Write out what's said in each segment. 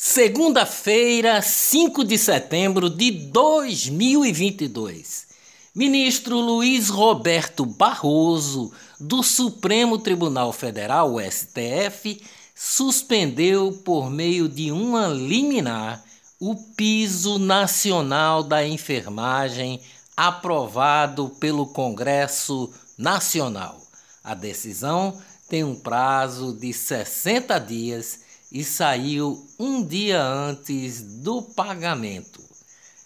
Segunda-feira, 5 de setembro de 2022. Ministro Luiz Roberto Barroso, do Supremo Tribunal Federal, STF, suspendeu por meio de uma liminar o piso nacional da enfermagem aprovado pelo Congresso Nacional. A decisão tem um prazo de 60 dias e saiu um dia antes do pagamento.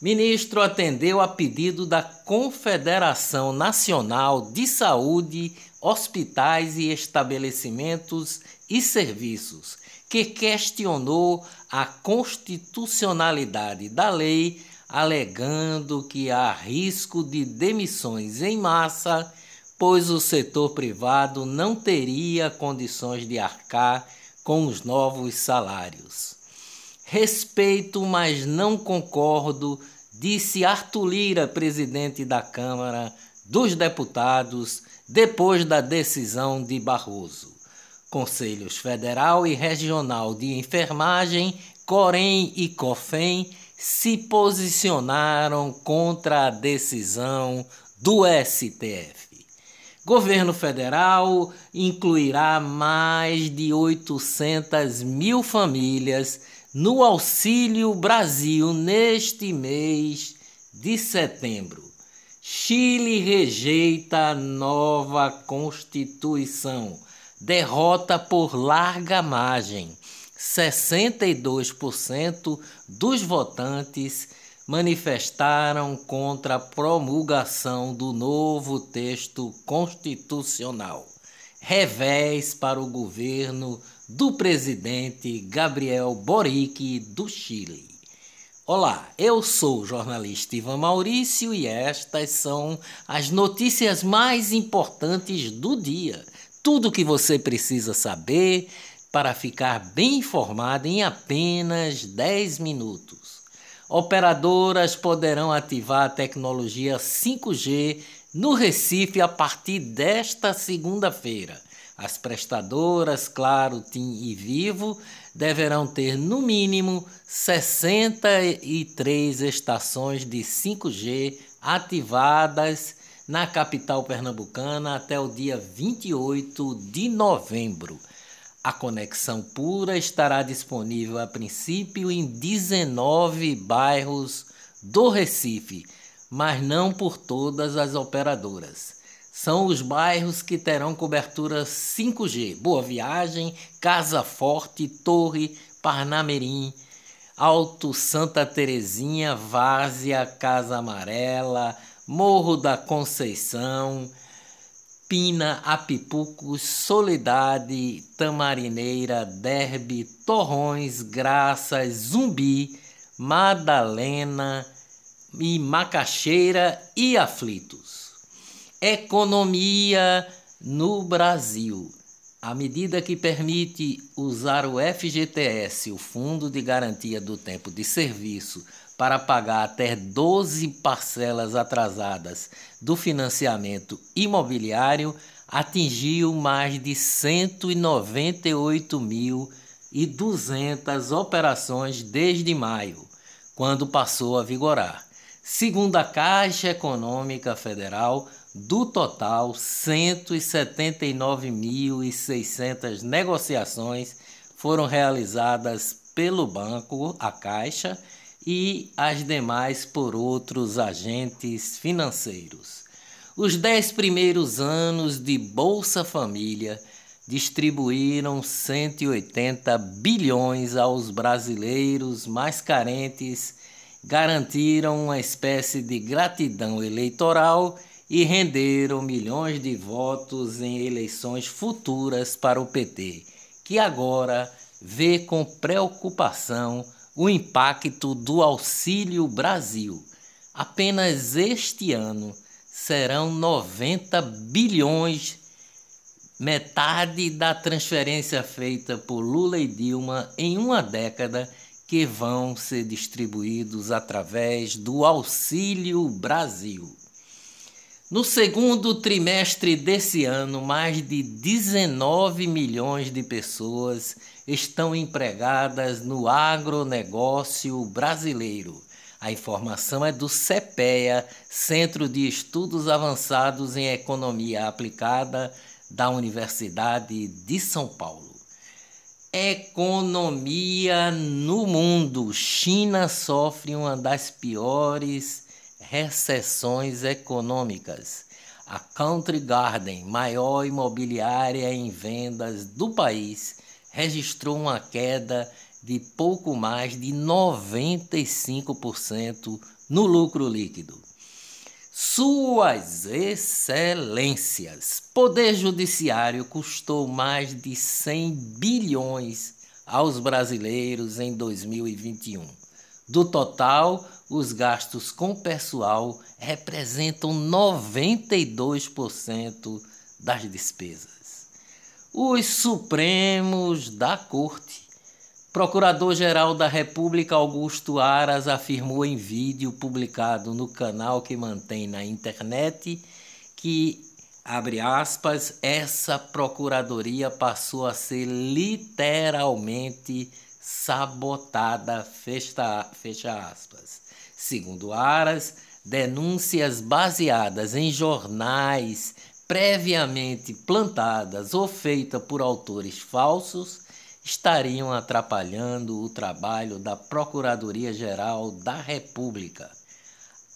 Ministro atendeu a pedido da Confederação Nacional de Saúde, Hospitais e Estabelecimentos e Serviços, que questionou a constitucionalidade da lei, alegando que há risco de demissões em massa, pois o setor privado não teria condições de arcar com os novos salários. Respeito, mas não concordo, disse Arthur Lira, presidente da Câmara dos Deputados, depois da decisão de Barroso. Conselhos Federal e Regional de Enfermagem, Corém e COFEM se posicionaram contra a decisão do STF. Governo federal incluirá mais de 800 mil famílias no Auxílio Brasil neste mês de setembro. Chile rejeita nova Constituição, derrota por larga margem. 62% dos votantes manifestaram contra a promulgação do novo texto constitucional. Revés para o governo do presidente Gabriel Boric do Chile. Olá, eu sou o jornalista Ivan Maurício e estas são as notícias mais importantes do dia. Tudo o que você precisa saber para ficar bem informado em apenas 10 minutos operadoras poderão ativar a tecnologia 5G no Recife a partir desta segunda-feira. As prestadoras Claro, TIM e Vivo deverão ter no mínimo 63 estações de 5G ativadas na capital pernambucana até o dia 28 de novembro. A conexão pura estará disponível a princípio em 19 bairros do Recife, mas não por todas as operadoras. São os bairros que terão cobertura 5G: Boa Viagem, Casa Forte, Torre, Parnamirim, Alto Santa Terezinha, Várzea, Casa Amarela, Morro da Conceição, Pina, Apipucos, Soledade, Tamarineira, Derbe, Torrões, Graças, Zumbi, Madalena e Macaxeira e Aflitos. Economia no Brasil. A medida que permite usar o FGTS, o Fundo de Garantia do Tempo de Serviço, para pagar até 12 parcelas atrasadas do financiamento imobiliário atingiu mais de 198.200 operações desde maio, quando passou a vigorar. Segundo a Caixa Econômica Federal, do total, 179.600 negociações foram realizadas pelo banco, a Caixa, e as demais por outros agentes financeiros. Os dez primeiros anos de Bolsa Família distribuíram 180 bilhões aos brasileiros mais carentes, garantiram uma espécie de gratidão eleitoral e renderam milhões de votos em eleições futuras para o PT, que agora vê com preocupação o impacto do Auxílio Brasil. Apenas este ano serão 90 bilhões, metade da transferência feita por Lula e Dilma em uma década, que vão ser distribuídos através do Auxílio Brasil. No segundo trimestre desse ano, mais de 19 milhões de pessoas estão empregadas no agronegócio brasileiro. A informação é do CEPEA, Centro de Estudos Avançados em Economia Aplicada da Universidade de São Paulo. Economia no mundo. China sofre uma das piores recessões econômicas. A Country Garden, maior imobiliária em vendas do país, registrou uma queda de pouco mais de 95% no lucro líquido. Suas Excelências. Poder Judiciário custou mais de 100 bilhões aos brasileiros em 2021. Do total, os gastos com pessoal representam 92% das despesas. Os Supremos da Corte. Procurador-Geral da República Augusto Aras afirmou em vídeo publicado no canal que mantém na internet que, abre aspas, essa procuradoria passou a ser literalmente sabotada, fecha, fecha aspas. Segundo Aras, denúncias baseadas em jornais previamente plantadas ou feitas por autores falsos estariam atrapalhando o trabalho da Procuradoria-Geral da República.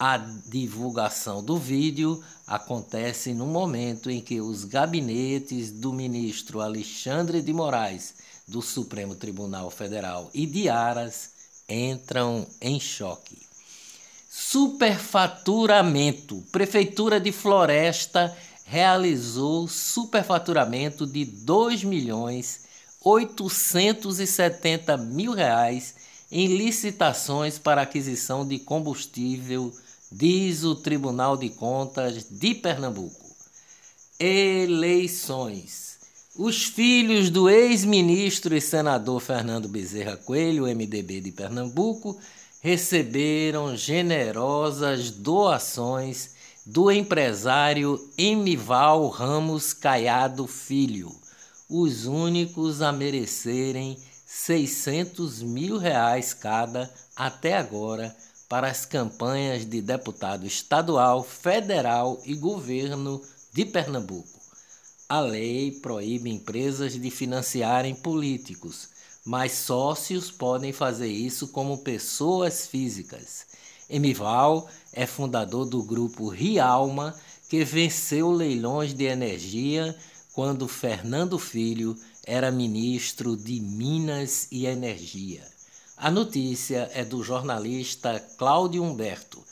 A divulgação do vídeo acontece no momento em que os gabinetes do ministro Alexandre de Moraes, do Supremo Tribunal Federal, e de Aras entram em choque. Superfaturamento. Prefeitura de Floresta realizou superfaturamento de 2 milhões 870 mil reais em licitações para aquisição de combustível, diz o Tribunal de Contas de Pernambuco. Eleições. Os filhos do ex-ministro e senador Fernando Bezerra Coelho, MDB de Pernambuco, receberam generosas doações do empresário Emival Ramos Caiado Filho, os únicos a merecerem 600 mil reais cada até agora para as campanhas de deputado estadual, federal e governo de Pernambuco. A lei proíbe empresas de financiarem políticos mas sócios podem fazer isso como pessoas físicas. Emival é fundador do grupo Rialma, que venceu leilões de energia quando Fernando Filho era ministro de Minas e Energia. A notícia é do jornalista Cláudio Humberto.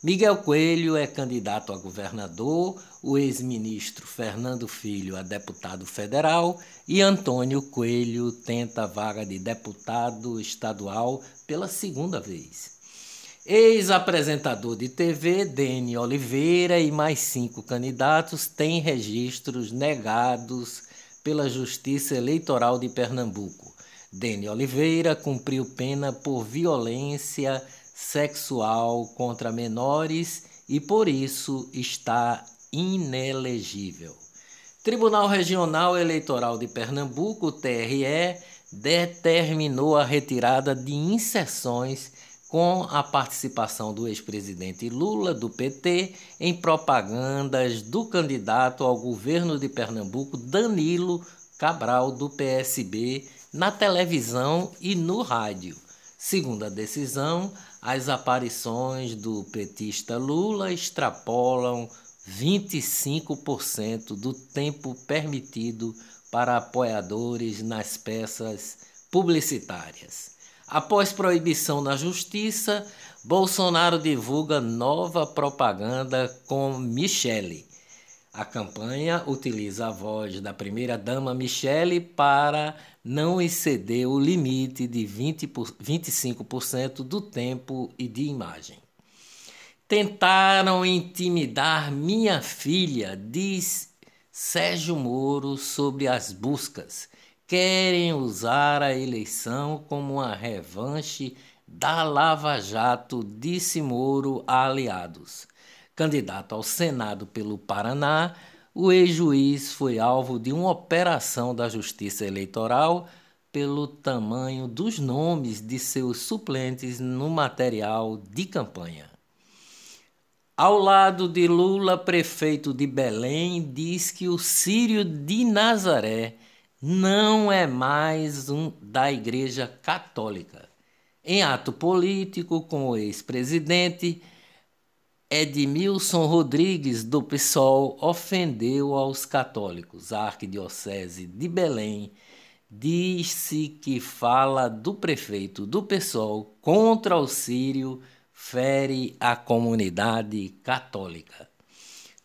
Miguel Coelho é candidato a governador, o ex-ministro Fernando Filho a deputado federal e Antônio Coelho tenta a vaga de deputado estadual pela segunda vez. Ex-apresentador de TV Dene Oliveira e mais cinco candidatos têm registros negados pela Justiça Eleitoral de Pernambuco. Dene Oliveira cumpriu pena por violência sexual contra menores e por isso está inelegível. Tribunal Regional Eleitoral de Pernambuco, TRE, determinou a retirada de inserções com a participação do ex-presidente Lula, do PT, em propagandas do candidato ao governo de Pernambuco, Danilo Cabral, do PSB, na televisão e no rádio. Segundo a decisão, as aparições do petista Lula extrapolam 25% do tempo permitido para apoiadores nas peças publicitárias. Após proibição na justiça, Bolsonaro divulga nova propaganda com Michele. A campanha utiliza a voz da primeira-dama Michele para não exceder o limite de 20 por, 25% do tempo e de imagem. Tentaram intimidar minha filha, diz Sérgio Moro sobre as buscas. Querem usar a eleição como uma revanche da Lava Jato, disse Moro a aliados. Candidato ao Senado pelo Paraná, o ex-juiz foi alvo de uma operação da Justiça Eleitoral pelo tamanho dos nomes de seus suplentes no material de campanha. Ao lado de Lula, prefeito de Belém diz que o Sírio de Nazaré não é mais um da Igreja Católica. Em ato político com o ex-presidente, Edmilson Rodrigues, do PSOL, ofendeu aos católicos. A Arquidiocese de Belém disse que fala do prefeito do PSOL contra o Sírio fere a comunidade católica.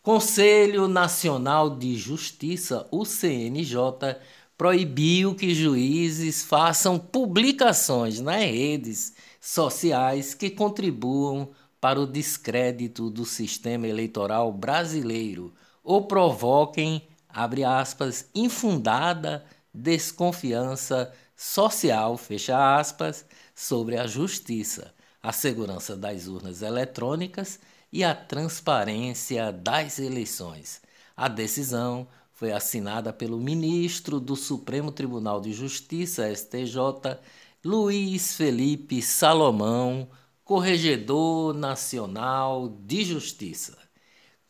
Conselho Nacional de Justiça, o CNJ, proibiu que juízes façam publicações nas redes sociais que contribuam para o descrédito do sistema eleitoral brasileiro ou provoquem, abre aspas, infundada desconfiança social, fecha aspas, sobre a justiça, a segurança das urnas eletrônicas e a transparência das eleições. A decisão foi assinada pelo ministro do Supremo Tribunal de Justiça, STJ, Luiz Felipe Salomão, Corregedor Nacional de Justiça.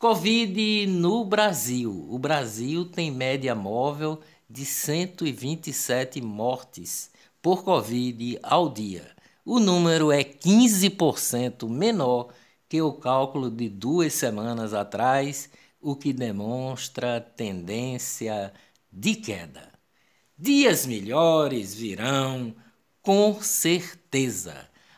Covid no Brasil. O Brasil tem média móvel de 127 mortes por Covid ao dia. O número é 15% menor que o cálculo de duas semanas atrás, o que demonstra tendência de queda. Dias melhores virão, com certeza.